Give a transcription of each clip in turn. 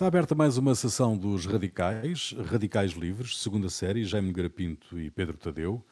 Está aberta mais uma sessão dos Radicais, Radicais Livres, segunda série, Jaime Garapinto e Pedro Tadeu.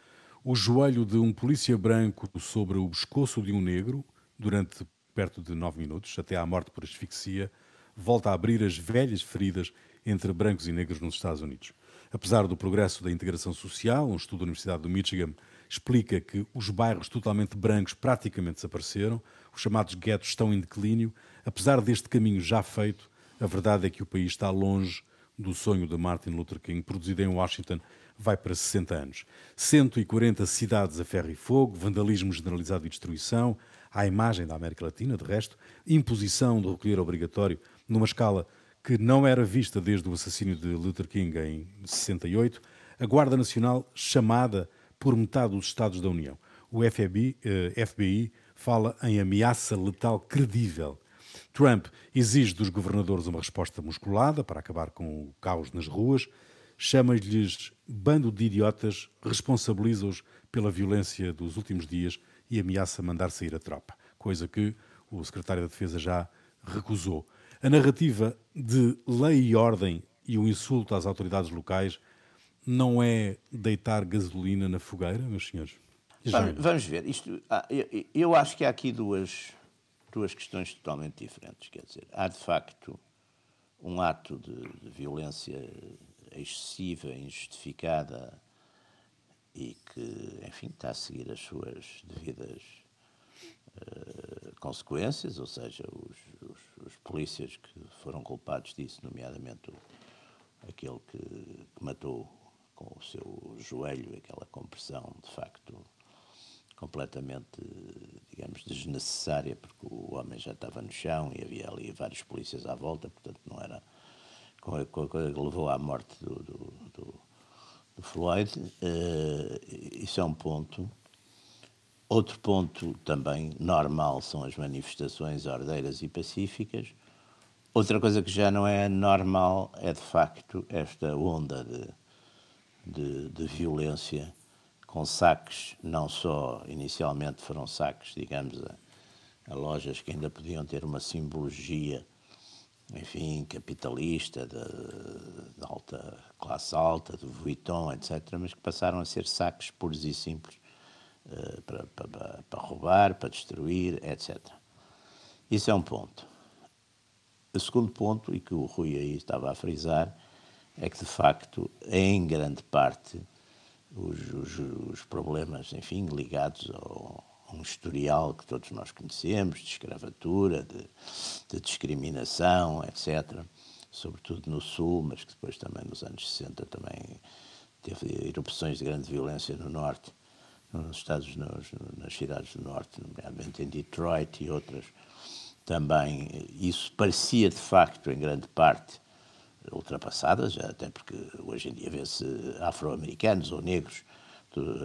O joelho de um polícia branco sobre o pescoço de um negro, durante perto de nove minutos, até à morte por asfixia, volta a abrir as velhas feridas entre brancos e negros nos Estados Unidos. Apesar do progresso da integração social, um estudo da Universidade do Michigan explica que os bairros totalmente brancos praticamente desapareceram, os chamados guetos estão em declínio. Apesar deste caminho já feito, a verdade é que o país está longe do sonho de Martin Luther King, produzido em Washington, vai para 60 anos. 140 cidades a ferro e fogo, vandalismo generalizado e destruição, à imagem da América Latina, de resto, imposição do recolher obrigatório numa escala que não era vista desde o assassínio de Luther King em 68, a Guarda Nacional chamada por metade dos Estados da União. O FBI, eh, FBI fala em ameaça letal credível Trump exige dos governadores uma resposta musculada para acabar com o caos nas ruas, chama-lhes bando de idiotas, responsabiliza-os pela violência dos últimos dias e ameaça mandar sair a tropa, coisa que o secretário da Defesa já recusou. A narrativa de lei e ordem e o insulto às autoridades locais não é deitar gasolina na fogueira, meus senhores? Vamos, vamos ver. Isto, ah, eu, eu acho que há aqui duas, duas questões totalmente diferentes. Quer dizer, há de facto um ato de, de violência excessiva, injustificada e que, enfim, está a seguir as suas devidas uh, consequências, ou seja, os, os, os, polícias que foram culpados disso, nomeadamente o, aquele que, que matou com o seu joelho, aquela compressão, de facto, completamente, digamos, desnecessária, porque o homem já estava no chão e havia ali vários polícias à volta, portanto não era com a coisa que levou à morte do, do, do, do Floyd. Uh, isso é um ponto. Outro ponto também normal são as manifestações ordeiras e pacíficas. Outra coisa que já não é normal é, de facto, esta onda de, de, de violência com saques, não só inicialmente foram saques, digamos, a, a lojas que ainda podiam ter uma simbologia, enfim, capitalista, de, de, alta classe alta, de Vuitton, etc., mas que passaram a ser saques puros e simples uh, para, para, para roubar, para destruir, etc. Isso é um ponto. O segundo ponto, e que o Rui aí estava a frisar, é que, de facto, em grande parte, os, os, os problemas, enfim, ligados ao, a um historial que todos nós conhecemos, de escravatura, de, de, discriminação, etc., sobretudo no Sul, mas que depois também nos anos 60 também teve erupções de grande violência no Norte, nos Estados, nos, nas cidades do Norte, nomeadamente em Detroit e outras, também isso parecia de facto, em grande parte, ultrapassadas, até porque hoje em dia vê-se afro-americanos ou negros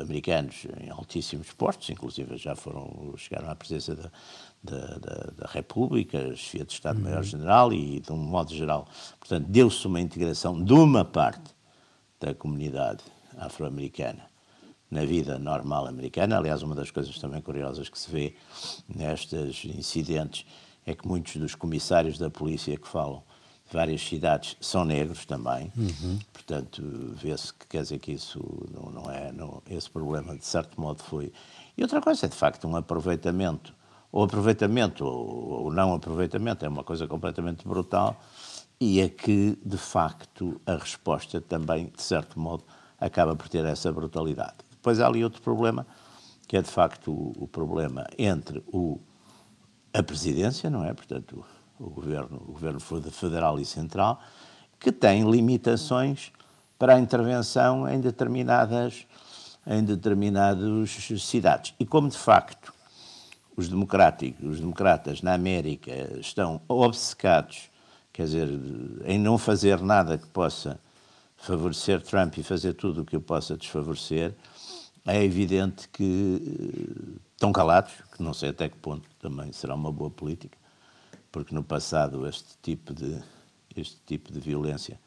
americanos em altíssimos postos, inclusive já foram, chegaram à presença da, da, da, da República, chefia de Estado-Maior-General uhum. e, de um modo geral, portanto, deu-se uma integração de uma parte da comunidade afro-americana na vida normal americana. Aliás, uma das coisas também curiosas que se vê nestes incidentes é que muitos dos comissários da polícia que falam várias cidades são negros também, uhum. portanto vê-se que quer dizer que isso não, não é, não, esse problema de certo modo foi. E outra coisa é de facto um aproveitamento, ou aproveitamento ou, ou não aproveitamento, é uma coisa completamente brutal e é que de facto a resposta também, de certo modo, acaba por ter essa brutalidade. Depois há ali outro problema, que é de facto o, o problema entre o, a presidência, não é? Portanto, o governo, o governo federal e central, que tem limitações para a intervenção em determinadas em determinadas cidades. E como de facto os democráticos, os democratas na América estão obcecados, quer dizer, em não fazer nada que possa favorecer Trump e fazer tudo o que o possa desfavorecer, é evidente que eh, estão calados, que não sei até que ponto também será uma boa política, porque no passado este tipo de, este tipo de violência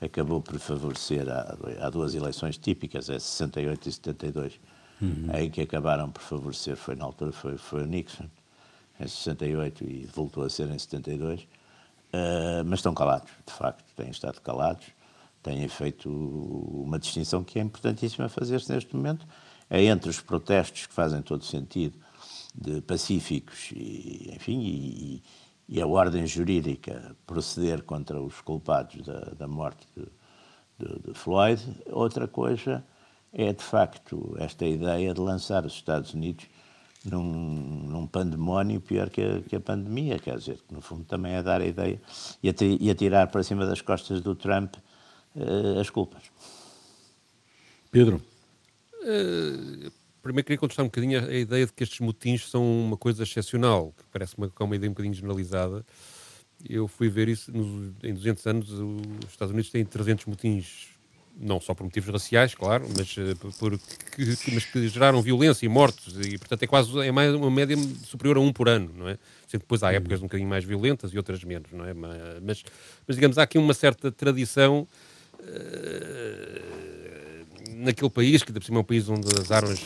acabou por favorecer, há, há duas eleições típicas, é 68 e 72, uhum. em que acabaram por favorecer, foi na altura, foi, foi o Nixon, em 68 e voltou a ser em 72, uh, uh, mas estão calados, de facto, têm estado calados, têm feito uma distinção que é importantíssima fazer-se neste momento, é entre os protestos que fazem todo sentido, de pacíficos e, enfim, e, e a ordem jurídica proceder contra os culpados da, da morte de, de, de, Floyd. Outra coisa é, de facto, esta ideia de lançar os Estados Unidos num, num pandemónio pior que a, que a, pandemia, quer dizer, que no fundo também é dar a ideia e, atirar para cima das costas do Trump uh, as culpas. Pedro. Uh, primeiro queria contestar um bocadinho a, a, ideia de que estes motins são uma coisa excepcional, que parece uma, é uma ideia um bocadinho generalizada. Eu fui ver isso nos, em 200 anos, os Estados Unidos têm 300 motins não só por motivos raciais, claro, mas, uh, por, que, mas que geraram violência e mortos, e portanto é quase é mais uma média superior a um por ano, não é? Sendo depois há épocas um bocadinho mais violentas e outras menos, não é? Mas, mas digamos, há aqui uma certa tradição uh, naquele país, que de cima é um país onde as armas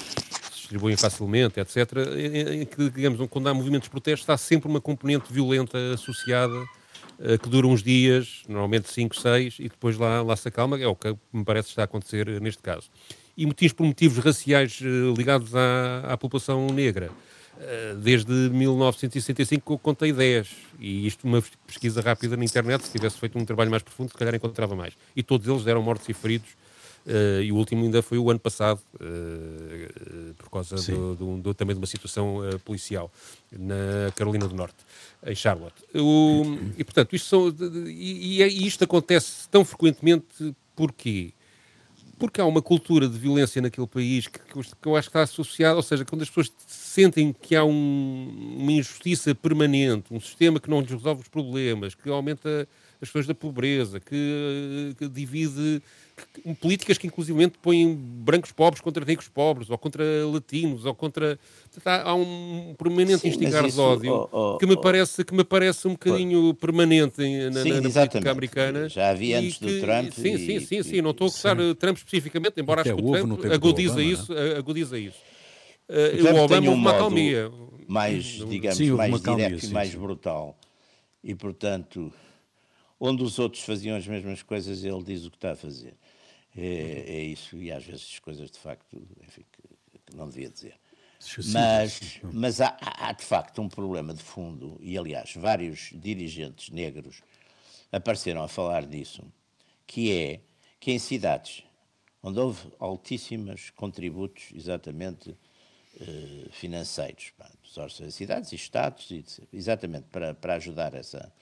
distribuem facilmente, etc., em, que, digamos, quando há movimentos de protesto, há sempre uma componente violenta associada eh, que dura uns dias, normalmente 5, 6, e depois lá, lá se acalma, é o que me parece estar a acontecer neste caso. E motivos por motivos raciais eh, ligados à, à população negra. Eh, desde 1965 eu contei 10, e isto uma pesquisa rápida na internet, se tivesse feito um trabalho mais profundo, se calhar encontrava mais. E todos eles deram mortos e feridos Uh, e o último ainda foi o ano passado, uh, por causa do, do, do, também de uma situação policial na Carolina do Norte, em Charlotte. O, e portanto, isto, são, e, e, isto acontece tão frequentemente porquê? Porque há uma cultura de violência naquele país que, que eu acho que está associada, ou seja, quando as pessoas sentem que há um, uma injustiça permanente, um sistema que não lhes resolve os problemas, que aumenta as pessoas da pobreza, que, que divide políticas que inclusivamente põem brancos pobres contra ricos pobres, ou contra latinos, ou contra... Há um permanente instigar de ódio oh, oh, que, me oh, parece, que me parece um bocadinho permanente na, sim, na, na política americana. Já havia antes que, do Trump. Sim, e, sim, sim, sim, não estou a gostar Trump especificamente, embora acho que o Trump agudiza Obama, isso. Não? Agudiza isso. Uh, o, o Obama um uma calmia. Mais, digamos, sim, mais direto e mais brutal. E, portanto, onde os outros faziam as mesmas coisas, ele diz o que está a fazer. É, é isso, e às vezes as coisas de facto, enfim, que, que não devia dizer. Mas, mas há, há, de facto um problema de fundo, e aliás, vários dirigentes negros apareceram a falar disso, que é que em cidades onde houve altíssimos contributos, exatamente eh, financeiros, pá, dos cidades e estados, exatamente para, para ajudar essa.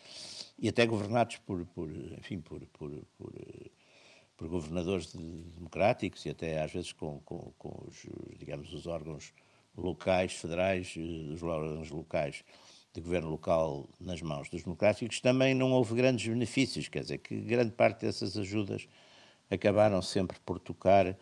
E até governados por, por enfim, por, por, por por governadores democráticos e até às vezes com, com, com os, digamos, os órgãos locais, federais, eh, os órgãos locais de governo local nas mãos dos democráticos, também não houve grandes benefícios, quer dizer, que grande parte dessas ajudas acabaram sempre por tocar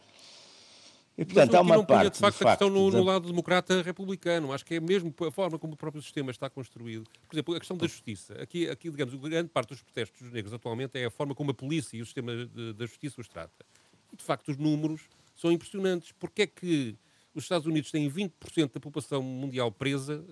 e, portanto, Mas há uma não parte, de facto, de a questão no, no, lado democrata republicano. Acho que é mesmo a forma como o próprio sistema está construído. Por exemplo, a questão da justiça. Aqui, aqui digamos, grande parte dos protestos dos negros atualmente é a forma como a polícia e o sistema da justiça os trata. E, de facto, os números são impressionantes. Porque é que os Estados Unidos têm 20% da população mundial presa,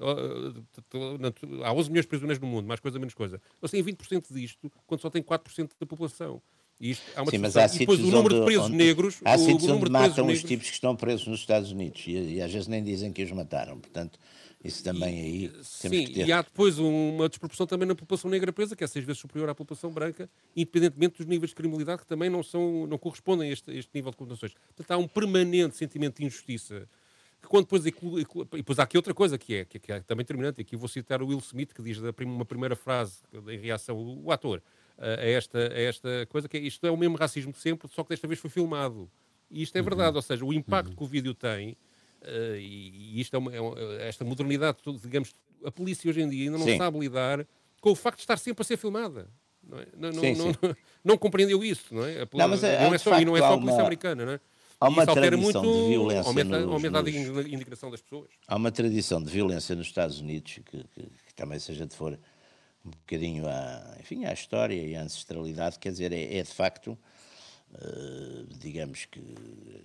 há 11 milhões de prisioneiros no mundo, mais coisa menos coisa. Eles têm 20% disto, quando só têm 4% da população. Isto, há uma Sim, mas há e depois o número de presos onde, negros. Há o, sítios onde matam os tipos que estão presos nos Estados Unidos e, e, às vezes nem dizem que os mataram. Portanto, isso também e, aí sim, e há depois uma desproporção também na população negra presa, que é seis vezes superior à população branca, independentemente dos níveis de criminalidade que também não, são, não correspondem a este, a este nível de condenações. Portanto, há um permanente sentimento de injustiça. Que quando depois, e depois há aqui outra coisa que é, que é também terminante, aqui vou citar o Will Smith, que diz uma primeira frase em reação, o ator, a esta, a esta coisa, que é, isto é o mesmo racismo de sempre, só que desta vez foi filmado. E isto é uhum. verdade, ou seja, o impacto uhum. que o vídeo tem, uh, e, e, isto é, uma, é uma, esta modernidade, digamos, a polícia hoje em dia ainda não Sim. sabe lidar com o facto de estar sempre a ser filmada. Não, é? não, sim, não, sim. não, não, compreendeu isso, não é? A, não, mas não é, só, e não é só a polícia uma, americana, não é? Há uma tradição muito, de violência. Aumenta, nos, aumenta nos, a indignação das pessoas. Há uma tradição de violência nos Estados Unidos que, que, que também seja de fora um bocadinho à, enfim, à história e à ancestralidade, quer dizer, é, é de facto, uh, digamos que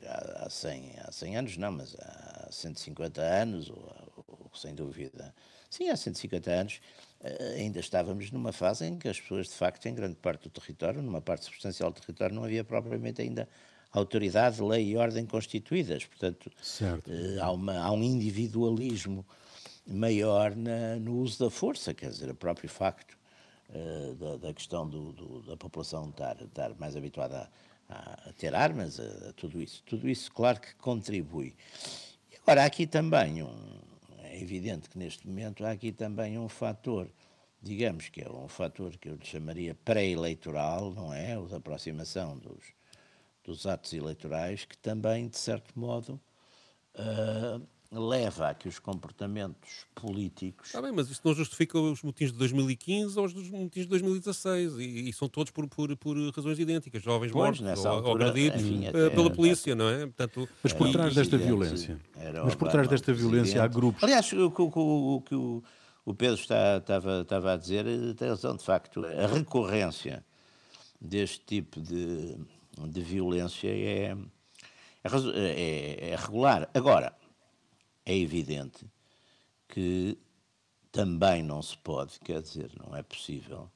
há, há, 100, há 100 anos, não, mas há 150 anos, ou, ou sem dúvida Sim, há 150 anos eh, ainda estávamos numa fase em que as pessoas, de facto, em grande parte do território, numa parte substancial do território, não havia propriamente ainda autoridade, lei e ordem constituídas. Portanto, uh, há, uma, há, um individualismo maior na, no uso da força, quer dizer, o próprio facto uh, da, da, questão do, do, da população estar, estar mais habituada a, a ter armas, a, a, tudo isso. Tudo isso, claro que contribui. E agora, há aqui também um. É evidente que neste momento há aqui também um fator digamos que é um fator que eu lhe chamaria pré-eleitoral, não é? Da aproximação dos, dos atos eleitorais, que também, de certo modo, uh, leva a que os comportamentos políticos. Está bem, mas isso não justifica os motins de 2015 ou os motins de 2016. E, e são todos por, por, por razões idênticas. Jovens pois, mortos ou, altura, ou agredidos enfim, eh, até, pela polícia, não é? Portanto, mas por trás desta violência. Mas por trás desta violência há grupos. Aliás, o que o, o, o, Pedro está, estava, estava a dizer tem razão, de facto. A recorrência deste tipo de de violência é, é, é regular. Agora, é evidente que também não se pode, quer dizer, não é possível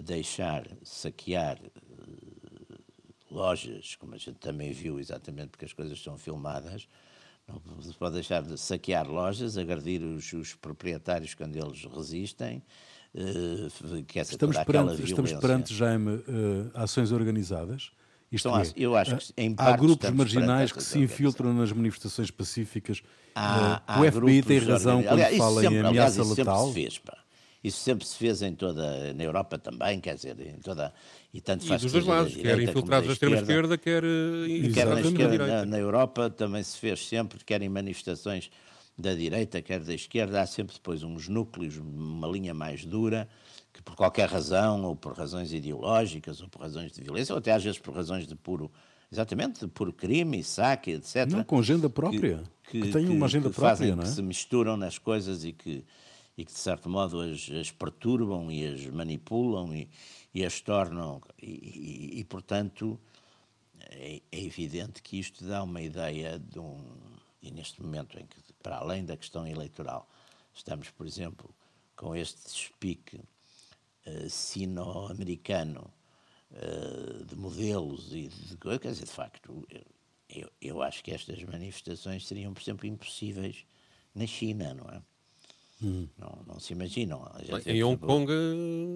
deixar saquear uh, lojas, como a gente também viu exatamente porque as coisas são filmadas, não se pode deixar de saquear lojas, agredir os, os proprietários quando eles resistem, uh, que essa estamos, perante, estamos perante, Jaime, uh, ações organizadas isto então, é, eu acho que em há grupos marginais que se infiltram nas manifestações pacíficas. Há, há o FBI tem razão quando aliás, fala sempre, em ameaça aliás, letal. Sempre se fez, pá. Isso sempre se fez em toda na Europa também, quer dizer, em toda e tanto faz e dos dois lados, quer infiltrados da extrema esquerda, quer, eh, quer na, esquerda, na, na Europa também se fez sempre, quer em manifestações da direita, quer da esquerda, há sempre depois uns núcleos, uma linha mais dura que por qualquer razão, ou por razões ideológicas, ou por razões de violência, ou até às vezes por razões de puro, exatamente, de puro crime, saque, etc. Não, com agenda própria, que, que, que tem uma agenda própria, fazem, não é? Que se misturam nas coisas e que, e que de certo modo as, as perturbam e as manipulam e, e as tornam, e, e, e portanto é, é, evidente que isto dá uma ideia de um, e neste momento em que, para além da questão eleitoral, estamos, por exemplo, com este despique uh, sino-americano uh, de modelos e de coisas, quer dizer, de facto, eu, eu acho que estas manifestações seriam, por exemplo, impossíveis na China, não é? Hum. Não, não se imaginam. Em Hong Kong.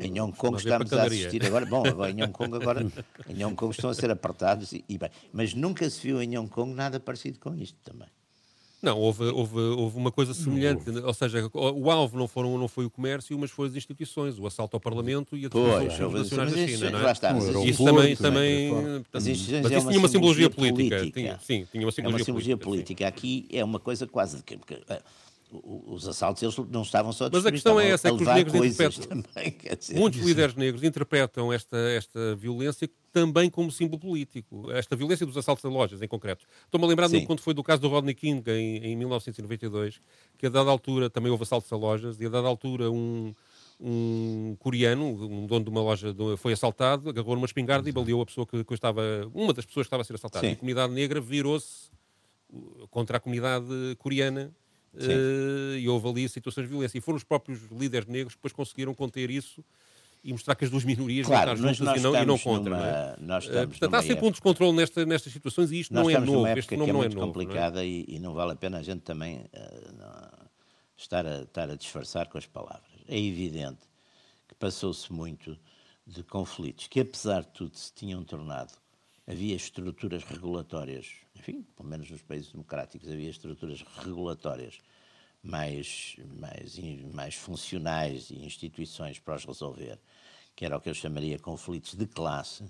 Em Hong Kong estamos a assistir agora. Bom, agora, em Hong Kong agora em Hong Kong estão a ser apertados e, e bem. Mas nunca se viu em Hong Kong nada parecido com isto também. Não, houve, houve, houve uma coisa semelhante, ou seja, o alvo não, foram, não foi o comércio, mas foi as instituições, o assalto ao Parlamento e a destruição dos nacionais da China, não é? Está, isso também, também mas isso é tinha uma simbologia política. política. Tinha, sim, tinha uma simbologia, é uma simbologia política. política. Aqui é uma coisa quase de que os assaltos eles não estavam só a Mas a questão é essa, é que os negros interpretam. Também, dizer, muitos líderes negros interpretam esta, esta violência também como símbolo político. Esta violência dos assaltos a lojas, em concreto. Estou-me a lembrar de quando foi do caso do Rodney King, em, em 1992, que a dada altura também houve assaltos a lojas, e a dada altura um, um coreano, um dono de uma loja, foi assaltado, agarrou numa espingarda e baleou a pessoa que, que estava, uma das pessoas que estava a ser assaltada. Sim. E a comunidade negra virou-se contra a comunidade coreana uh, e houve ali situações de violência. E foram os próprios líderes negros que depois conseguiram conter isso e mostrar que as duas minorias claro, vão estar juntas e não, e não contra. Numa, não é? nós uh, portanto, há sempre um descontrole nesta, nestas situações e isto não é novo. Este nome é não é novo. complicada é? E, e, não vale a pena a gente também uh, não, estar, a, estar a disfarçar com as palavras. É evidente que passou-se muito de conflitos que, apesar de tudo, se tinham tornado. Havia estruturas regulatórias enfim, pelo menos nos países democráticos, havia estruturas regulatórias mais, mais, mais funcionais e instituições para os resolver, que era o que eu chamaria conflitos de classe,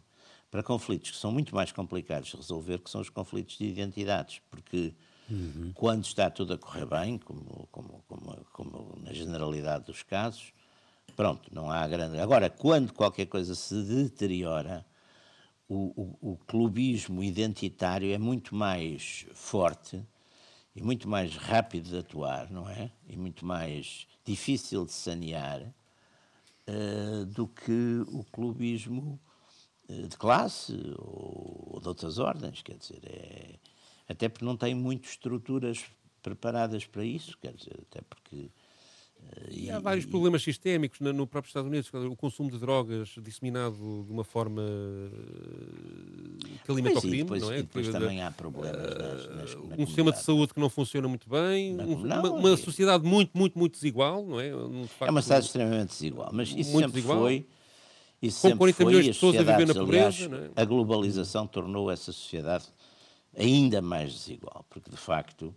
para conflitos que são muito mais complicados de resolver, que são os conflitos de identidades, porque uhum. quando está tudo a correr bem, como, como, como, como na generalidade dos casos, pronto, não há grande. Agora, quando qualquer coisa se deteriora, o, o, o clubismo identitário é muito mais forte e muito mais rápido de atuar, não é? E muito mais difícil de sanear uh, do que o clubismo uh, de classe ou, ou, de outras ordens, quer dizer, é, até porque não tem muitas estruturas preparadas para isso, quer dizer, até porque E, há vários problemas sistémicos no, próprio Estados Unidos, o consumo de drogas disseminado de uma forma que alimenta Pois, o crime, depois, não é? e depois também há problemas nas, nas, na um sistema de saúde que não funciona muito bem, um- não, uma, uma sociedade muito, muito, muito desigual, não é? De É facto, uma sociedade extremamente desigual, mas isso Muito sempre desigual. foi. Isso Com sempre 40 foi, milhões de as pessoas a viver na pobreza, aliás, é? A globalização tornou essa sociedade ainda mais desigual, porque de facto,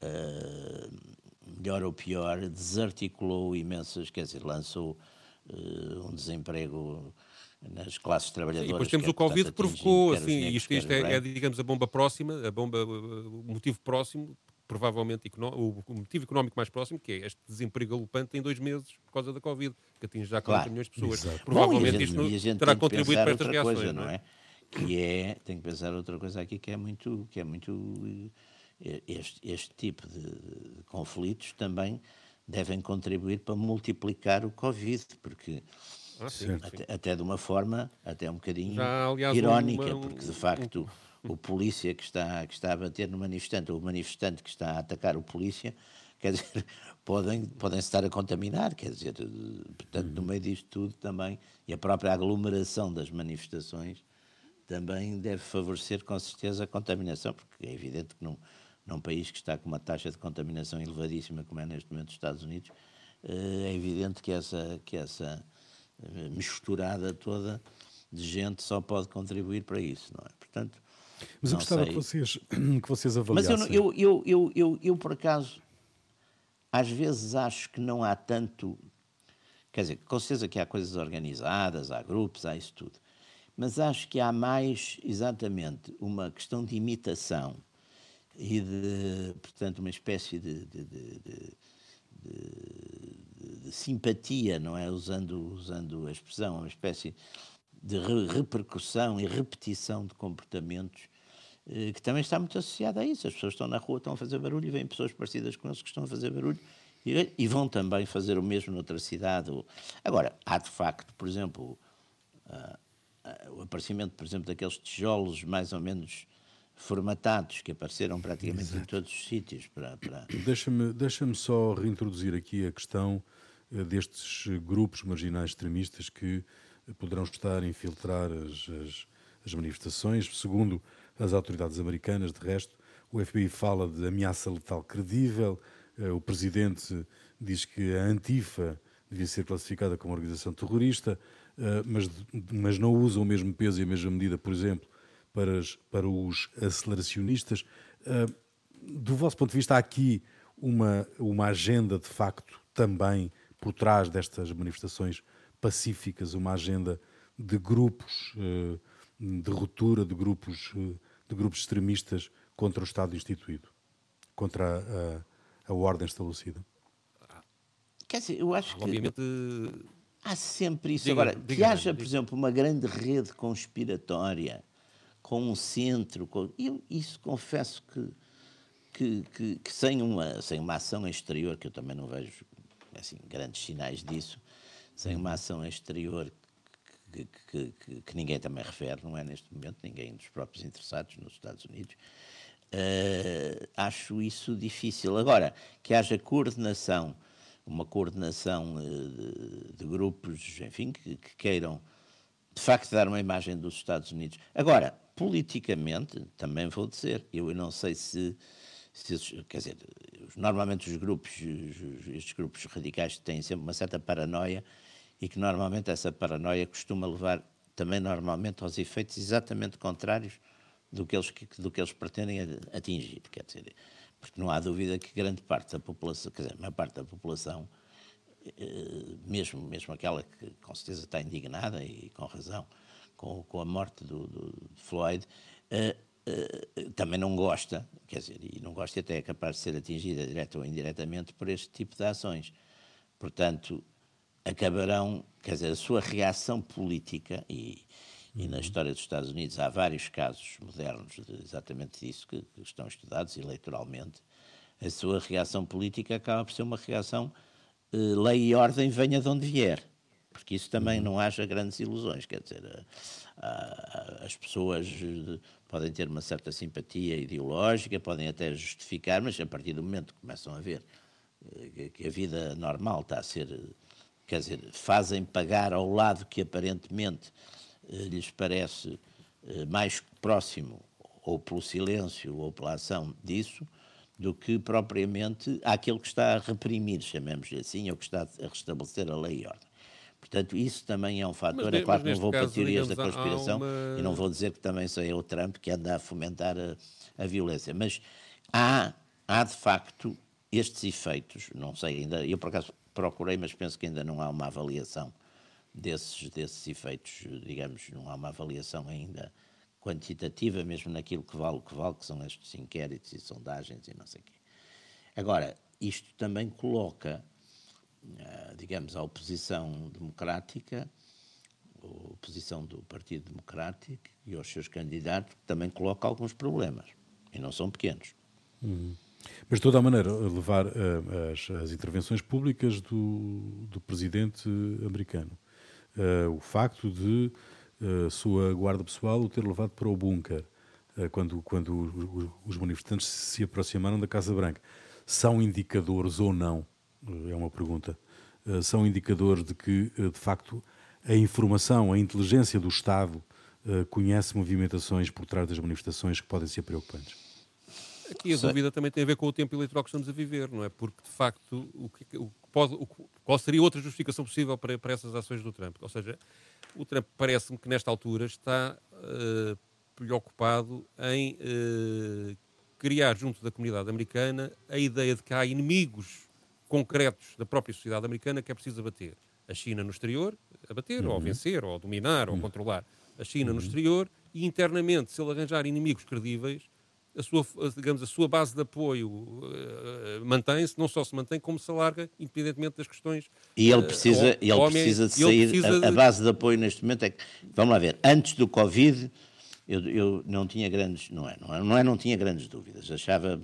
eh, melhor ou pior, desarticulou imensas, quer dizer, lançou eh, um desemprego nas classes E trabalhadoras. depois temos é, o Covid que provocou, assim, isto, isto é, é, digamos, a bomba próxima, a bomba, uh, o motivo próximo, provavelmente o motivo económico mais próximo, que é este desemprego galopante em dois meses por causa da Covid, que atinge já 40 Claro. milhões de pessoas. Exato. Provavelmente Bom, e isto gente- e gente terá contribuído para estas reações, coisa, não é? Que é, tem que pensar outra coisa aqui que é muito, que é muito eh, este, este tipo de, de conflitos também devem contribuir para multiplicar o Covid, porque Ah, até, até de uma forma até um bocadinho Já, aliás, irónica, uma- um- porque de facto o polícia que está, que está a bater no manifestante, ou o manifestante que está a atacar o polícia, quer dizer, podem, podem estar a contaminar, quer dizer, portanto, no meio disto tudo também, e a própria aglomeração das manifestações também deve favorecer com certeza a contaminação, porque é evidente que num, num país que está com uma taxa de contaminação elevadíssima, como é neste momento os Estados Unidos, eh, é evidente que essa, que essa eh, misturada toda de gente só pode contribuir para isso, não é? Portanto, Mas eu gostava sei. que vocês, que vocês Mas avaliassem. eu, não- eu, eu, eu, eu, eu, por acaso, às vezes acho que não há tanto. Quer dizer, com certeza que há coisas organizadas, há grupos, há isso tudo. Mas acho que há mais, exatamente, uma questão de imitação e de, portanto, uma espécie de, de- de- de- simpatia, não é? Usando, usando a expressão, uma espécie de re- repercussão e repetição de comportamentos eh, que também está muito associada a isso. As pessoas estão na rua, estão a fazer barulho e vêm pessoas parecidas com eles que estão a fazer barulho e, e vão também fazer o mesmo noutra cidade. Agora, há de facto, por exemplo, ah, ah, o aparecimento, por exemplo, daqueles tijolos mais ou menos formatados que apareceram praticamente em todos os sítios para, para, Deixa-me deixa só reintroduzir aqui a questão eh, destes grupos marginais extremistas que poderão estar a infiltrar as, as- as manifestações. Segundo as autoridades americanas, de resto, o FBI fala de ameaça letal credível, eh, o presidente diz que a Antifa devia ser classificada como organização terrorista, eh, mas, mas não usa o mesmo peso e a mesma medida, por exemplo, para, as- para os aceleracionistas. Eh, do vosso ponto de vista, há aqui uma, uma agenda de facto também por trás destas manifestações pacíficas, uma agenda de grupos eh, de ruptura, de grupos, eh, de grupos extremistas contra o Estado instituído, contra a, a ordem estabelecida. Quer dizer, eu acho que Obviamente, há sempre isso. Diga, Agora, que diga, haja, diga. por exemplo, uma grande rede conspiratória com um centro, com- eu isso confesso que, que, que, que sem, uma, sem uma ação exterior, que eu também não vejo assim, grandes sinais disso, sem uma ação exterior que, que- que- que ninguém também refere, não é neste momento, ninguém dos próprios interessados nos Estados Unidos, eh, acho isso difícil. Agora, que haja coordenação, uma coordenação eh, de, de grupos, enfim, que queiram de facto dar uma imagem dos Estados Unidos. Agora, politicamente, também vou dizer, eu não sei se, se quer dizer, normalmente os grupos, os- os- estes grupos radicais têm sempre uma certa paranoia e que normalmente essa paranoia costuma levar também normalmente aos efeitos exatamente contrários do que eles, do que eles pretendem atingir, quer dizer, porque não há dúvida que grande parte da população, quer dizer, a maior parte da população eh, mesmo, mesmo aquela que com certeza está indignada e com razão com, com a morte do, do Floyd, eh, eh, também não gosta, quer dizer, e não gosta e até é capaz de ser atingida direta ou indiretamente por este tipo de ações. Portanto, acabarão, quer dizer, a sua reação política, e, e na história dos Estados Unidos há vários casos modernos de exatamente disso que, que estão estudados eleitoralmente, a sua reação política acaba por ser uma reação eh, lei e ordem venha de onde vier. Porque isso também não haja grandes ilusões, quer dizer, a- a- as pessoas eh, podem ter uma certa simpatia ideológica, podem até justificar, mas a partir do momento que começam a ver que a vida normal está a ser, quer dizer, fazem pagar ao lado que aparentemente lhes parece mais próximo, ou pelo silêncio ou pela ação disso, do que propriamente aquele que está a reprimir, chamemos-lhe assim, ou que está a restabelecer a lei e ordem. Portanto, isso também é um fator. Mas, é claro que não vou caso, para teorias da conspiração uma... e não vou dizer que também sou o Trump que anda a fomentar a, a violência, mas há, há de facto estes efeitos, não sei ainda, eu por acaso procurei, mas penso que ainda não há uma avaliação desses, desses efeitos, digamos, não há uma avaliação ainda quantitativa, mesmo naquilo que vale o que vale, que são estes inquéritos e sondagens e não sei o quê. Agora, isto também coloca, digamos, a oposição democrática, a oposição do Partido Democrático e aos seus candidatos, também coloca alguns problemas, e não são pequenos. Uhum. Mas, de toda a maneira, levar uh, as, as, intervenções públicas do, do presidente americano, uh, o facto de a sua guarda pessoal o ter levado para o bunker uh, quando, quando os manifestantes se aproximaram da Casa Branca. São indicadores ou não? É uma pergunta. são indicadores de que, de facto, a informação, a inteligência do Estado conhece movimentações por trás das manifestações que podem ser preocupantes. Aqui a dúvida também tem a ver com o tempo eleitoral que estamos a viver, não é? Porque, de facto, o que, o pode, o, qual seria outra justificação possível para, para essas ações do Trump? Ou seja, o Trump parece-me que nesta altura está uh, preocupado em uh, criar junto da comunidade americana a ideia de que há inimigos concretos da própria sociedade americana que é preciso abater. A China no exterior, abater, uhum. ou vencer, ou dominar, uhum. ou controlar. A China uhum. no exterior e internamente, se ele arranjar inimigos credíveis, a sua, digamos, a sua base de apoio uh, mantém-se, não só se mantém, como se alarga, independentemente das questões. E ele precisa, uh, ele precisa de sair. Precisa a, a, base de apoio neste momento é que, vamos lá ver, antes do Covid, eu, eu não tinha grandes, não é, não é, não é, não tinha grandes dúvidas. Achava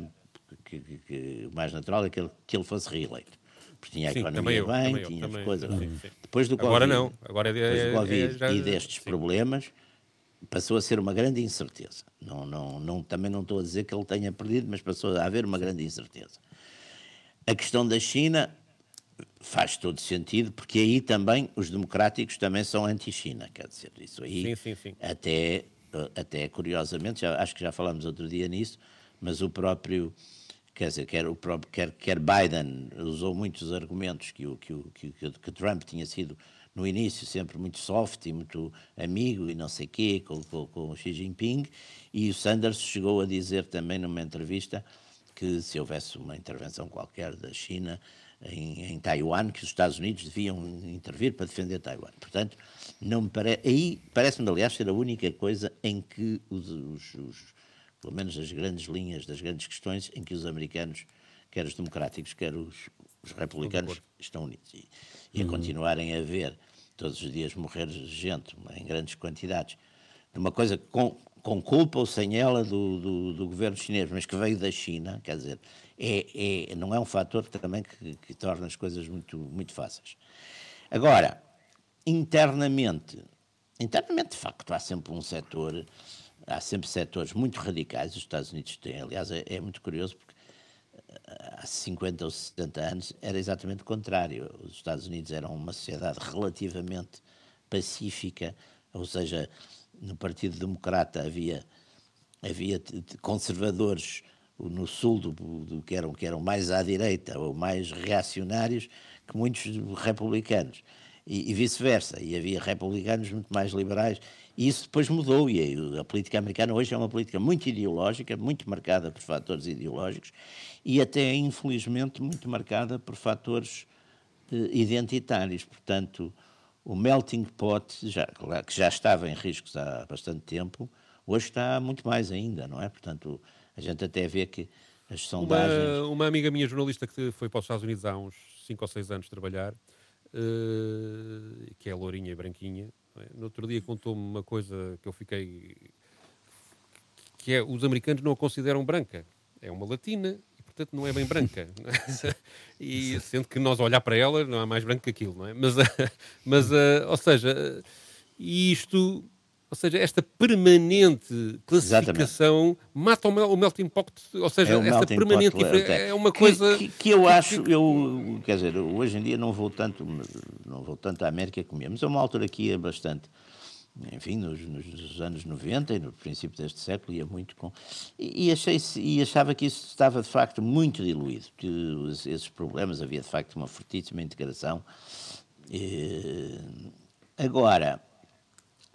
que, que, que o mais natural é que ele, que ele fosse reeleito. Porque tinha a sim, economia eu, bem, eu, tinha as coisas. Sim, sim. Depois do Covid, agora não, agora é, depois do é, Covid é, já, e destes problemas passou a ser uma grande incerteza. Não, não, não, também não estou a dizer que ele tenha perdido, mas passou a haver uma grande incerteza. A questão da China faz todo sentido, porque aí também os democráticos também são anti-China, quer dizer, isso aí sim, sim, sim. até até curiosamente, já, acho que já falamos outro dia nisso, mas o próprio quer dizer, quer, o próprio, quer, quer Biden usou muitos argumentos que o, que, o, que, que Trump tinha sido no início sempre muito soft e muito amigo e não sei quê com, com, com Xi Jinping, e o Sanders chegou a dizer também numa entrevista que se houvesse uma intervenção qualquer da China em, em Taiwan, que os Estados Unidos deviam intervir para defender Taiwan. Portanto, não me parece. Aí parece-me, aliás, ser a única coisa em que os, os, os, pelo menos as grandes linhas das grandes questões, em que os americanos, quer os democráticos, quer os, os republicanos, estão unidos. E, e a uhum. continuarem a ver todos os dias morrer gente em grandes quantidades, de uma coisa com, com culpa ou sem ela do, do, do, governo chinês, mas que veio da China, quer dizer, é, é, não é um fator também que, que torna as coisas muito, muito fáceis. Agora, internamente, internamente, de facto, há sempre um setor, há sempre setores muito radicais, os Estados Unidos têm, aliás, é, é muito curioso porque há 50 ou 60 anos era exatamente o contrário. Os Estados Unidos eram uma sociedade relativamente pacífica, ou seja, no Partido Democrata havia, havia conservadores no sul do, do, que, eram, que eram mais à direita ou mais reacionários que muitos republicanos e, e vice-versa. E havia republicanos muito mais liberais. E isso depois mudou. E a política americana hoje é uma política muito ideológica, muito marcada por fatores ideológicos e até, infelizmente, muito marcada por fatores eh, identitários. Portanto, o melting pot, já, que já estava em riscos há bastante tempo, hoje está muito mais ainda, não é? Portanto, a gente até vê que as sondagens... Uma, uma amiga minha jornalista que foi para os Estados Unidos há uns 5 ou 6 anos trabalhar, uh, que é lourinha e branquinha, é? no outro dia contou-me uma coisa que eu fiquei... que é, os americanos não a consideram branca. É uma latina portanto não é bem branca. E sendo que nós olhar para ela não é mais branco que aquilo, não é? Mas, mas uh, ou seja, isto, Ou seja, esta permanente classificação Exatamente. mata o, melting pot, ou seja, é esta permanente pot, é, é uma coisa que, que, que eu acho, eu quer dizer, hoje em dia não vou tanto, não vou tanto à América comer, mas é uma altura que ia bastante enfim, nos, nos, anos 90 e no princípio deste século, ia muito com. E, e, achei, e achava que isso estava de facto muito diluído, que os, esses problemas havia de facto uma fortíssima integração. E, agora,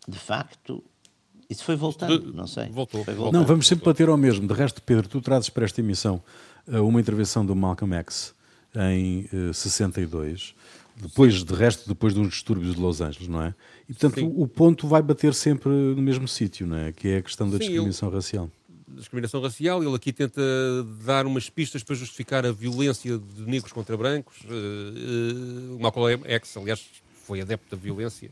de facto, isso foi voltando, não sei. Voltou. voltando. Não, vamos sempre bater ao mesmo. De resto, Pedro, tu trazes para esta emissão eh, uma intervenção do Malcolm X em 62 eh, depois, de resto, depois de uns distúrbios de Los Angeles, não é? E, portanto, o, o, ponto vai bater sempre no mesmo sítio, não é? Que é a questão da Sim, discriminação ele, racial. Discriminação racial, ele aqui tenta dar umas pistas para justificar a violência de negros contra brancos. Uh, uh, o Malcolm X, aliás, foi adepto da violência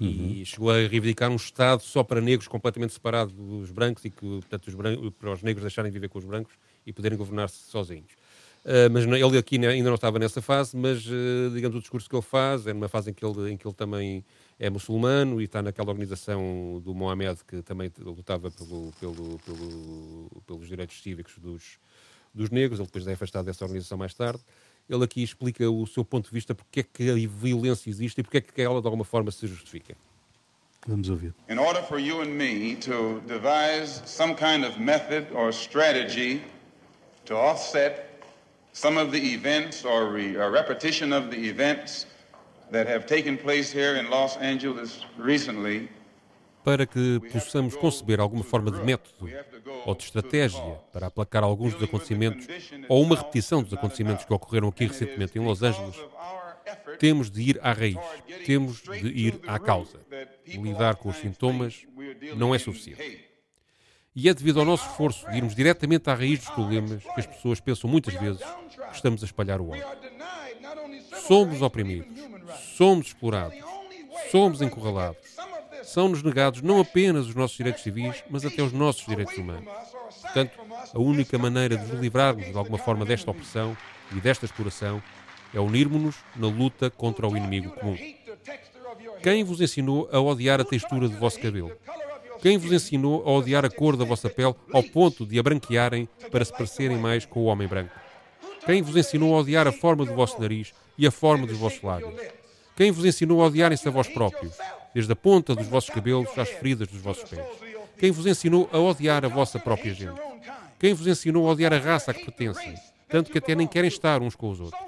uhum. e chegou a reivindicar um Estado só para negros, completamente separado dos brancos e que, portanto, os brancos, para os negros deixarem de viver com os brancos e poderem governar-se sozinhos. Uh, mas ele aqui ainda não estava nessa fase, mas uh, digamos o discurso que ele faz é numa fase em que ele, em que ele também é muçulmano e está naquela organização do Mohamed que também lutava pelo, pelo, pelo, pelos direitos cívicos dos, dos negros. Ele depois é afastado dessa organização mais tarde. Ele aqui explica o seu ponto de vista porque é que a violência existe e porque é que ela de alguma forma se justifica. Vamos ouvir. In order for you and me to devise some kind of method or strategy to offset some of the events or re, a repetition of the events that have taken place here in Los Angeles recently para que possamos conceber alguma forma de método ou de estratégia para aplacar alguns dos acontecimentos ou uma repetição dos acontecimentos que ocorreram aqui recentemente em Los Angeles, temos de ir à raiz, temos de ir à causa. Lidar com os sintomas não é suficiente. E é devido ao nosso esforço de irmos diretamente à raiz dos problemas que as pessoas pensam muitas vezes que estamos a espalhar o ódio. Somos oprimidos, somos explorados, somos encurralados. São-nos negados não apenas os nossos direitos civis, mas até os nossos direitos humanos. Portanto, a única maneira de nos livrarmos de alguma forma desta opressão e desta exploração é unirmos-nos na luta contra o inimigo comum. Quem vos ensinou a odiar a textura do vosso cabelo? Quem vos ensinou a odiar a cor da vossa pele ao ponto de a branquearem para se parecerem mais com o homem branco? Quem vos ensinou a odiar a forma do vosso nariz e a forma dos vossos lábios? Quem vos ensinou a odiarem-se a vós próprios, desde a ponta dos vossos cabelos às feridas dos vossos pés? Quem vos ensinou a odiar a vossa própria gente? Quem vos ensinou a odiar a raça a que pertencem, tanto que até nem querem estar uns com os outros?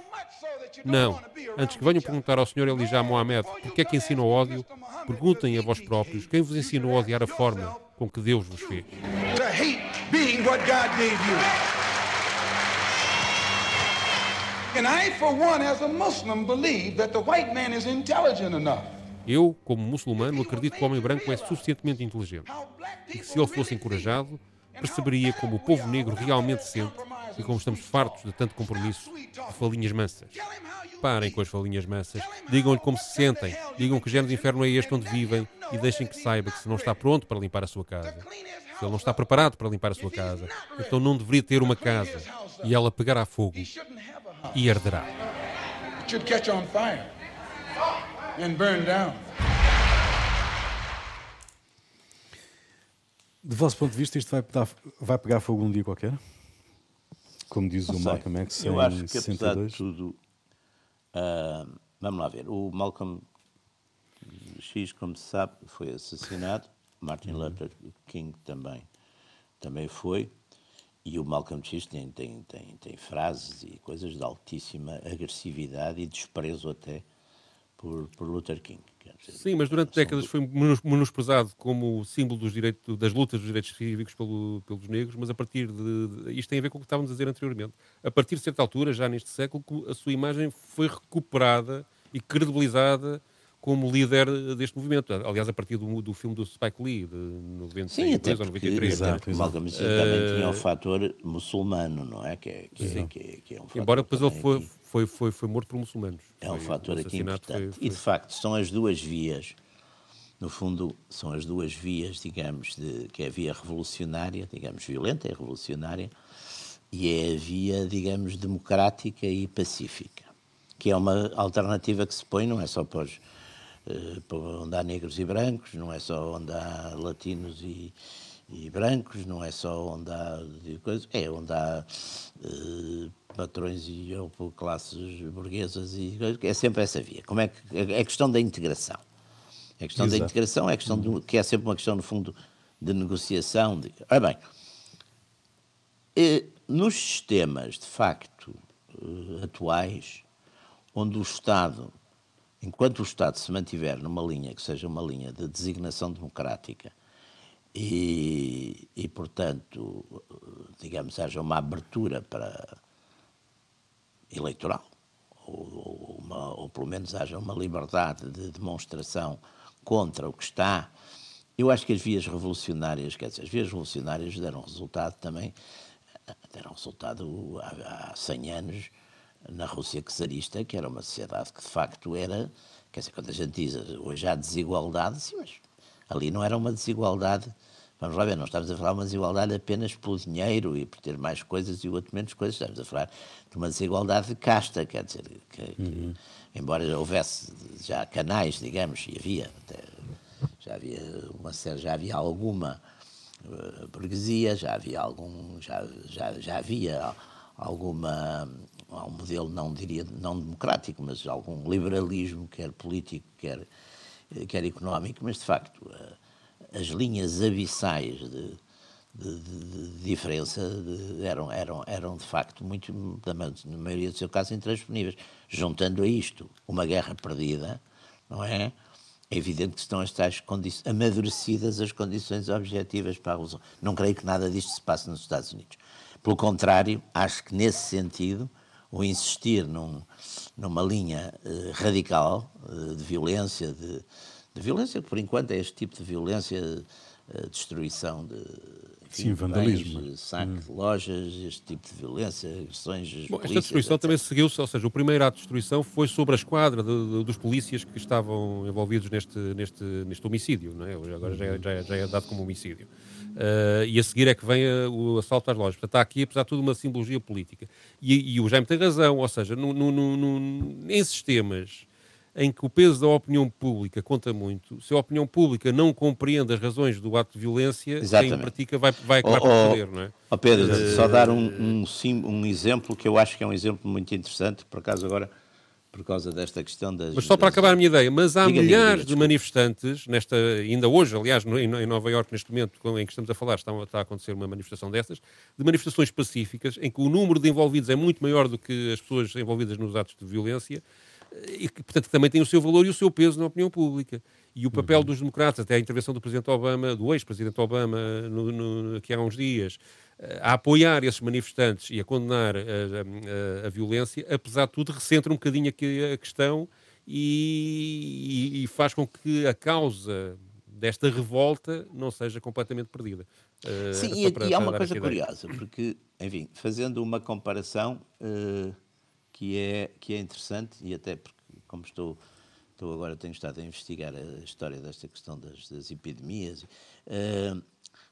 Não. Antes que venham perguntar ao Sr. Elijah Mohamed porque é que ensina o ódio, perguntem a vós próprios quem vos ensinou a odiar a forma com que Deus vos fez. Eu, como muçulmano, acredito que o homem branco é suficientemente inteligente e que se ele fosse encorajado, perceberia como o povo negro realmente sente e como estamos fartos de tanto compromisso de falinhas mansas. Parem com as falinhas mansas, digam-lhe como se sentem, digam que género de inferno é este onde vivem e deixem que saiba que se não está pronto para limpar a sua casa, se ele não está preparado para limpar a sua casa, então não deveria ter uma casa e ela pegará fogo e arderá. De vosso ponto de vista, isto vai, vai pegar fogo um dia qualquer? como diz não o sei. Malcolm X Eu em acho que 62. apesar de tudo, uh, vamos lá ver, o Malcolm X, como se sabe, foi assassinado, Martin uhum. Luther King também, também foi, e o Malcolm X tem, tem, tem, tem frases e coisas de altíssima agressividade e desprezo até por, por Luther King. Sim, mas durante décadas foi menosprezado como símbolo dos direitos, das lutas dos direitos cívicos pelo, pelos negros, mas a partir de, de, Isto tem a ver com o que estávamos a dizer anteriormente. A partir de certa altura, já neste século, a sua imagem foi recuperada e credibilizada como líder deste movimento. Aliás, a partir do, do filme do Spike Lee, de 92 Sim, até ou 93. Exato, exato. Malcolm X também tinha o fator muçulmano, não é? Que é, que é, que é, que é um Embora depois ele foi, foi, foi, foi morto por muçulmanos. É um fator aqui importante. Foi, E, de facto, são as duas vias, no fundo, são as duas vias, digamos, de, que é a via revolucionária, digamos, violenta e revolucionária, e é a via, digamos, democrática e pacífica, que é uma alternativa que se põe, não é só para os onde há negros e brancos, não é só onde há latinos e, e brancos, não é só onde há coisas, é onde há uh, patrões e ou classes burguesas e é sempre essa via. Como é que é, é questão da integração. É questão Exato. da integração, é questão de, que é sempre uma questão no fundo de negociação. De, ora bem, eh, nos sistemas de facto eh, atuais, onde o Estado, enquanto o Estado se mantiver numa linha que seja uma linha de designação democrática e, e portanto, digamos, haja uma abertura para eleitoral, ou, uma, ou pelo menos haja uma liberdade de demonstração contra o que está, eu acho que as vias revolucionárias, quer dizer, as vias revolucionárias deram resultado também, deram resultado há, há 100 anos na Rússia czarista, que era uma sociedade que de facto era, quer dizer, quando a gente diz hoje há desigualdade, sim, mas ali não era uma desigualdade Vamos lá ver, não estamos a falar de uma desigualdade apenas pelo dinheiro e por ter mais coisas e o outro menos coisas, estamos a falar de uma desigualdade de casta, quer dizer, que, uhum. que, embora houvesse já canais, digamos, e havia, até, já havia uma já havia alguma uh, burguesia, já havia algum, já, já, já havia alguma um modelo não diria não democrático, mas algum liberalismo, quer político, quer quer económico, mas de facto uh, as linhas abissais de, de, de, de diferença eram, eram, eram de facto muito, na maioria do seu caso, intransponíveis. Juntando a isto uma guerra perdida, não é? É evidente que estão as tais amadurecidas as condições objetivas para a revolução. Não creio que nada disto se passe nos Estados Unidos. Pelo contrário, acho que nesse sentido, o insistir num, numa linha eh, radical eh, de violência, de, de violência, que por enquanto é este tipo de violência, uh, destruição de Sim, vandalismo. Bens, saque hum. de lojas, este tipo de violência, agressões. Bom, esta destruição etc. também seguiu-se, ou seja, o primeiro ato de destruição foi sobre a esquadra de, de, dos polícias que estavam envolvidos neste, neste, neste homicídio, não é? agora já é, já, é, já é dado como homicídio. Uh, e a seguir é que vem uh, o assalto às lojas. Portanto, está aqui, apesar de tudo, uma simbologia política. E, e o Jaime tem razão, ou seja, no, no, no, em sistemas em que o peso da opinião pública conta muito. Se a opinião pública não compreende as razões do ato de violência, Exatamente. quem pratica vai, vai acabar oh, por perder, não é? Oh Pedro, uh... só dar um, um, um, exemplo que eu acho que é um exemplo muito interessante, por acaso agora, por causa desta questão das... Mas só para das... acabar a minha ideia, mas há diga, milhares diga, diga, de manifestantes, nesta, ainda hoje, aliás, no, em Nova Iorque, neste momento em que estamos a falar, está, está a acontecer uma manifestação dessas, de manifestações pacíficas, em que o número de envolvidos é muito maior do que as pessoas envolvidas nos atos de violência, e que, portanto, também tem o seu valor e o seu peso na opinião pública. E o papel uhum. dos democratas, até a intervenção do Presidente Obama, do ex-Presidente Obama, no, no, aqui há uns dias, eh, a apoiar esses manifestantes e a condenar a, a, a violência, apesar de tudo, recentra um bocadinho aqui a questão e, e, e, faz com que a causa desta revolta não seja completamente perdida. Uh, Sim, e, para, e há uma coisa curiosa, porque, enfim, fazendo uma comparação. Uh que é, que é interessante, e até porque, como estou, estou agora, tenho estado a investigar a história desta questão das, das epidemias, uh,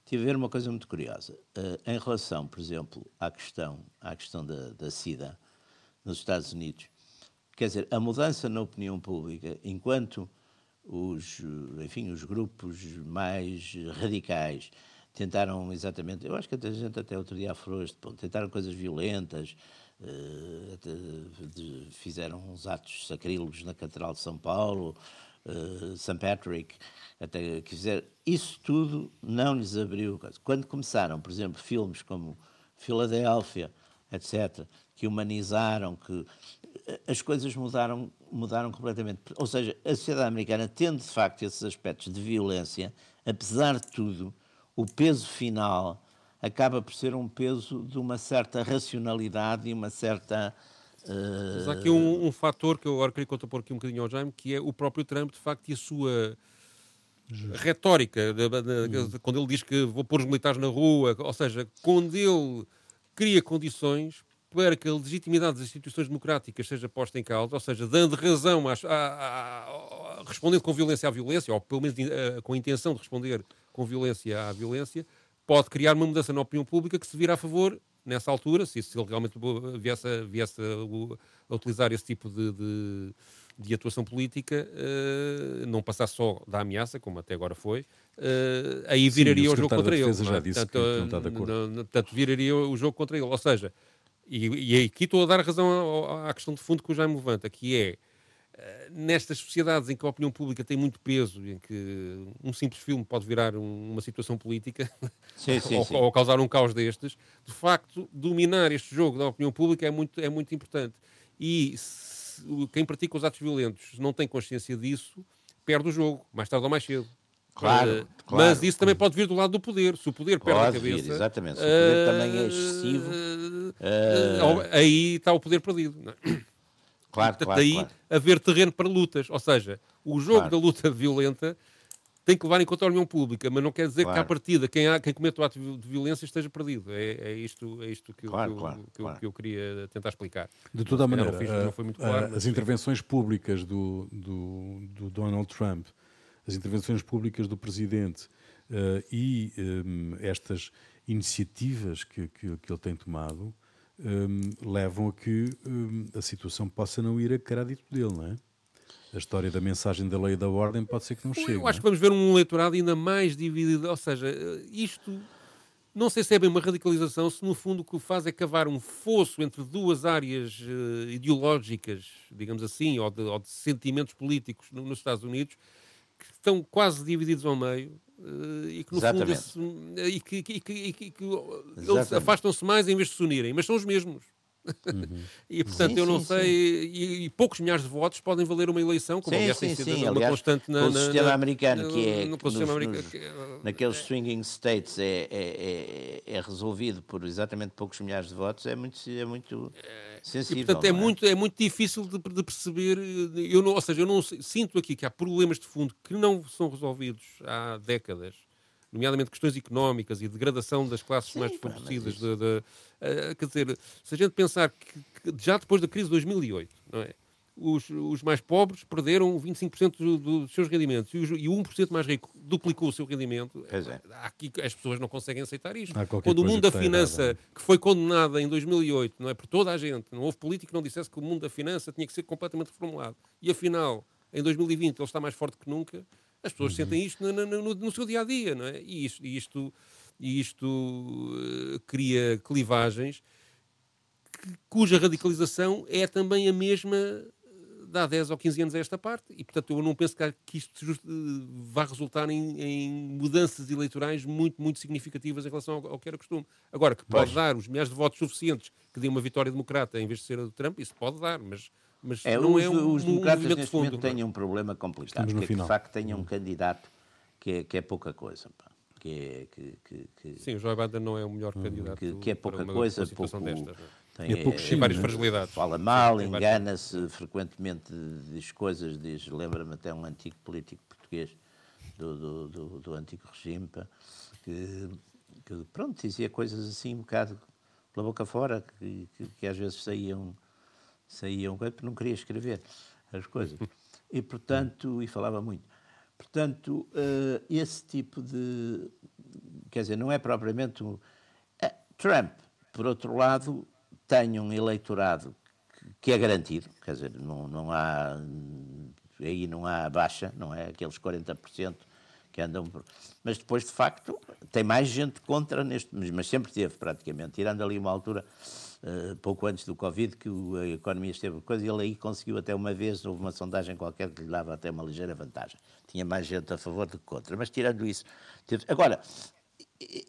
tive a ver uma coisa muito curiosa. Uh, em relação, por exemplo, à questão, à questão da, da SIDA nos Estados Unidos, quer dizer, a mudança na opinião pública, enquanto os, enfim, os grupos mais radicais tentaram exatamente, eu acho que a gente até outro dia aflorou este ponto, tentaram coisas violentas, fizeram uns atos sacrílegos na Catedral de São Paulo, uh, St. Patrick, até que fizeram. Isso tudo não lhes abriu. Quando começaram, por exemplo, filmes como Filadélfia, etc., que humanizaram, que eh, as coisas mudaram, mudaram completamente. Ou seja, a sociedade americana, tendo de facto esses aspectos de violência, apesar de tudo, o peso final acaba por ser um peso de uma certa racionalidade e uma certa. Uh... Mas há aqui um, um fator que eu agora queria contrapor aqui um bocadinho ao Jaime, que é o próprio Trump, de facto, e a sua retórica, de, de, de, hum. quando ele diz que vou pôr os militares na rua, ou seja, quando ele cria condições para que a legitimidade das instituições democráticas seja posta em causa, ou seja, dando razão, às, a, a, a, respondendo com violência à violência, ou pelo menos eh, com a intenção de responder com violência à violência, pode criar uma mudança na opinião pública que se vira a favor nessa altura, se, se ele realmente viesse, a, viesse a, a utilizar esse tipo de, de, de atuação política, uh, não passasse só da ameaça, como até agora foi, uh, aí viraria Sim, o, o jogo contra ele. Já disse portanto, que não está de acordo. Portanto, viraria o jogo contra ele. Ou seja, e, e aqui estou a dar razão à, questão de fundo que o Jaime levanta, que é eh, nestas sociedades em que a opinião pública tem muito peso, em que um simples filme pode virar um, uma situação política sim, sim, ou, sim. ou, causar um caos destes, de facto, dominar este jogo da opinião pública é muito, é muito importante. E se, quem pratica os atos violentos não tem consciência disso, perde o jogo, mais tarde ou mais cedo. Claro, uh, claro, Mas isso também pode vir do lado do poder. Se o poder pode perde a cabeça. Vir, exatamente. Se o poder uh, também é excessivo. Uh, aí está o poder perdido. Não é? Claro, Portanto, claro, daí claro. haver terreno para lutas. Ou seja, o jogo claro. da luta violenta tem que levar em conta a opinião pública, mas não quer dizer claro. que à partida quem, há, quem comete o ato de violência esteja perdido. É, é isto, é isto que, claro, eu, claro, que, eu, que, eu, queria tentar explicar. De toda a maneira, não, fiz, não foi muito claro, as intervenções públicas do, do, do, Donald Trump, as intervenções públicas do Presidente uh, e um, estas iniciativas que, que, que ele tem tomado um, levam a que um, a situação possa não ir a crédito dele, não é? A história da mensagem da lei e da ordem pode ser que não chegue. Eu acho é? que vamos ver um eleitorado ainda mais dividido, ou seja, isto não sei se é bem uma radicalização, se no fundo o que faz é cavar um fosso entre duas áreas uh, ideológicas, digamos assim, ou de, ou de sentimentos políticos no, nos Estados Unidos, que estão quase divididos ao meio, Uh, e que no Exatamente. fundo esse, e que, que, que, que eles afastam-se mais em vez de se unirem, mas são os mesmos. Uhum. e portanto sim, eu não sim, sei, sim. E, e, poucos milhares de votos podem valer uma eleição, como sim, aliás tem sido uma aliás, constante na, no sistema na, americano, que é no, que nos, americano, nos, é, naqueles swinging states é, é, é, é, resolvido por exatamente poucos milhares de votos, é muito, é muito sensível. E, portanto, é, é, muito, é muito difícil de, de, perceber, eu não, ou seja, eu não sinto aqui que há problemas de fundo que não são resolvidos há décadas nomeadamente questões económicas e degradação das classes Sim, mais desfavorecidas. De, de, uh, quer dizer, se a gente pensar que, que, já depois da crise de 2008, não é? Os, os mais pobres perderam 25% do, dos seus rendimentos e, os, e o 1% mais rico duplicou o seu rendimento. É. Aqui as pessoas não conseguem aceitar isto. Quando o mundo da finança, errada. que foi condenado em 2008, não é por toda a gente, não houve político que não dissesse que o mundo da finança tinha que ser completamente reformulado. E afinal, em 2020, ele está mais forte que nunca as pessoas uhum. sentem isto no, no, no, seu dia a dia, não é? E isto, isto, isto uh, cria clivagens que, cuja radicalização é também a mesma de há 10 ou 15 anos a esta parte, e portanto eu não penso que, isto just, uh, vá resultar em, em, mudanças eleitorais muito, muito significativas em relação ao, ao que era costume. Agora, que pode dar os milhares de votos suficientes que dê uma vitória democrata em vez de ser a do Trump, isso pode dar, mas mas é, não os, é um, os democratas um neste fundo, momento têm um problema complicado, que é que de facto tenham um candidato que é, que é pouca coisa. Pá. Que é, que, que, que, Sim, o Joe Biden não é o melhor hum, candidato. Que, que é pouca coisa, pouco, destas, tem, é, pouco tem várias fragilidades. Fala mal, engana-se, frequentemente diz coisas, diz, lembra-me até um antigo político português do, do, do, do antigo regime, pá, que, que, pronto, dizia coisas assim um bocado pela boca fora, que, que, que às vezes saíam saíam, porque não queria escrever as coisas. E, portanto, e falava muito. Portanto, uh, esse tipo de. Quer dizer, não é propriamente. Um, uh, Trump, por outro lado, tem um eleitorado que, que é garantido, quer dizer, não, não há. Aí não há baixa, não é? Aqueles 40% que andam. Por... Mas depois, de facto, tem mais gente contra neste. Mas sempre teve, praticamente, tirando ali uma altura uh, pouco antes do Covid, que o, a economia esteve coisa, e ele aí conseguiu até uma vez, houve uma sondagem qualquer que lhe dava até uma ligeira vantagem. Tinha mais gente a favor do que contra. Mas tirando isso. Agora,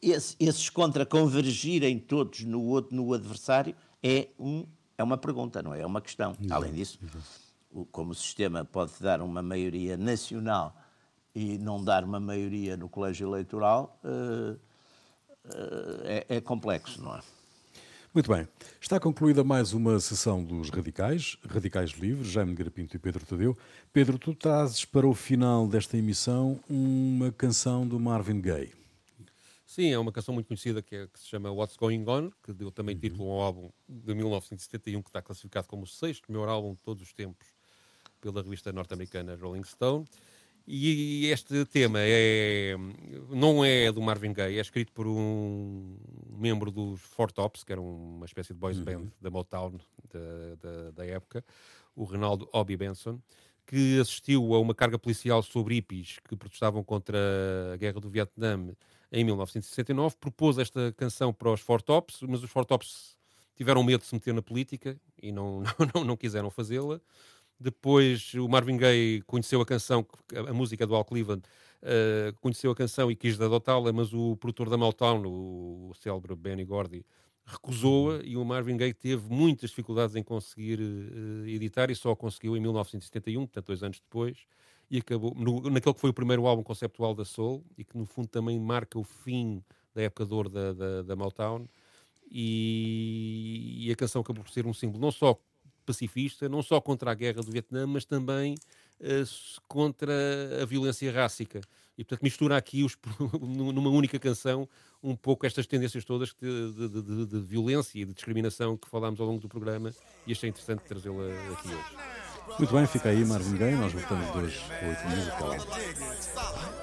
esse, esses contra convergirem todos no, outro, no adversário é, um, é uma pergunta, não é? É uma questão. Além disso, o, como o sistema pode dar uma maioria nacional e não dar uma maioria no colégio eleitoral, uh, uh, é, é complexo, não é? Muito bem. Está concluída mais uma sessão dos Radicais, Radicais Livres, Jaime Garapinto e Pedro Tadeu. Pedro, tu trazes para o final desta emissão uma canção do Marvin Gaye. Sim, é uma canção muito conhecida que, é, que se chama What's Going On, que deu também uhum. título ao álbum de 1971, que está classificado como o sexto melhor álbum de todos os tempos pela revista norte-americana Rolling Stone. E este tema é, não é do Marvin Gaye, é escrito por um membro dos Four Tops, que era uma espécie de boys uhum. band da Motown da, da, da, época, o Ronaldo Obi Benson, que assistiu a uma carga policial sobre hippies que protestavam contra a guerra do Vietnã em 1969, propôs esta canção para os Four Tops, mas os Four Tops tiveram medo de se meter na política e não, não, não, não quiseram fazê-la. Depois o Marvin Gaye conheceu a canção, a música do Al Cleveland, uh, conheceu a canção e quis adotá-la, mas o produtor da Motown, o, o célebre Benny Gordy, recusou-a e o Marvin Gaye teve muitas dificuldades em conseguir uh, editar e só conseguiu em 1971, portanto dois anos depois, e acabou no, naquele que foi o primeiro álbum conceptual da Soul e que no fundo também marca o fim da época de ouro da, da, da Motown e, e, a canção acabou por ser um símbolo não só pacifista, não só contra a guerra do Vietnã, mas também uh, contra a violência rássica. E, portanto, mistura aqui, os, numa única canção, um pouco estas tendências todas de, de, de, de, violência e de discriminação que falámos ao longo do programa e achei interessante trazê-la aqui hoje. Muito bem, fica aí Marvin Gaye, nós voltamos dois a oito minutos.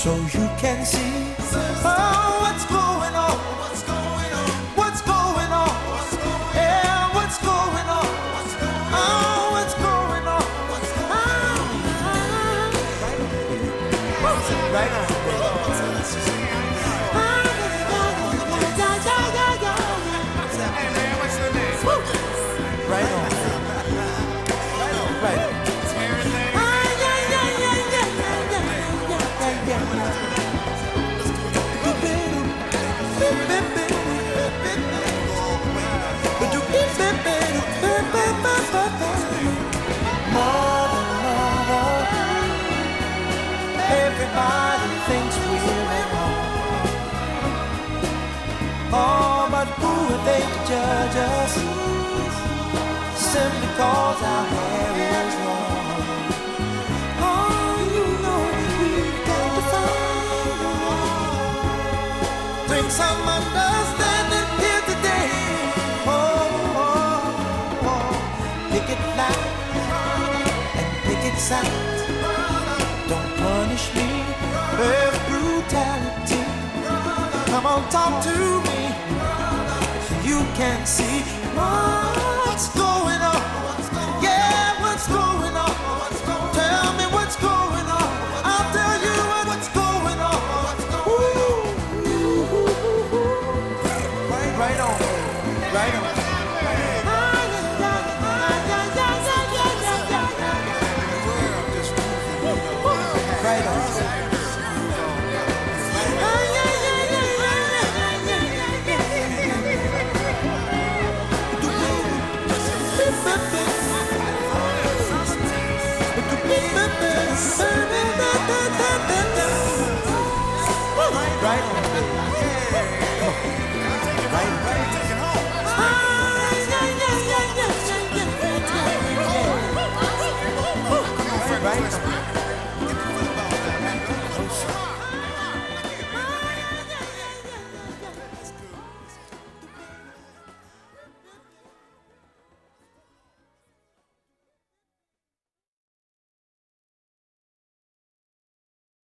so you can see oh, judge us? Simply cause our hair is long. Oh, you know we've got to find a way. Bring some understanding here today. Oh, oh, oh. picket line and picket signs. Don't punish me with brutality. Come on, talk to me. So you can see what's going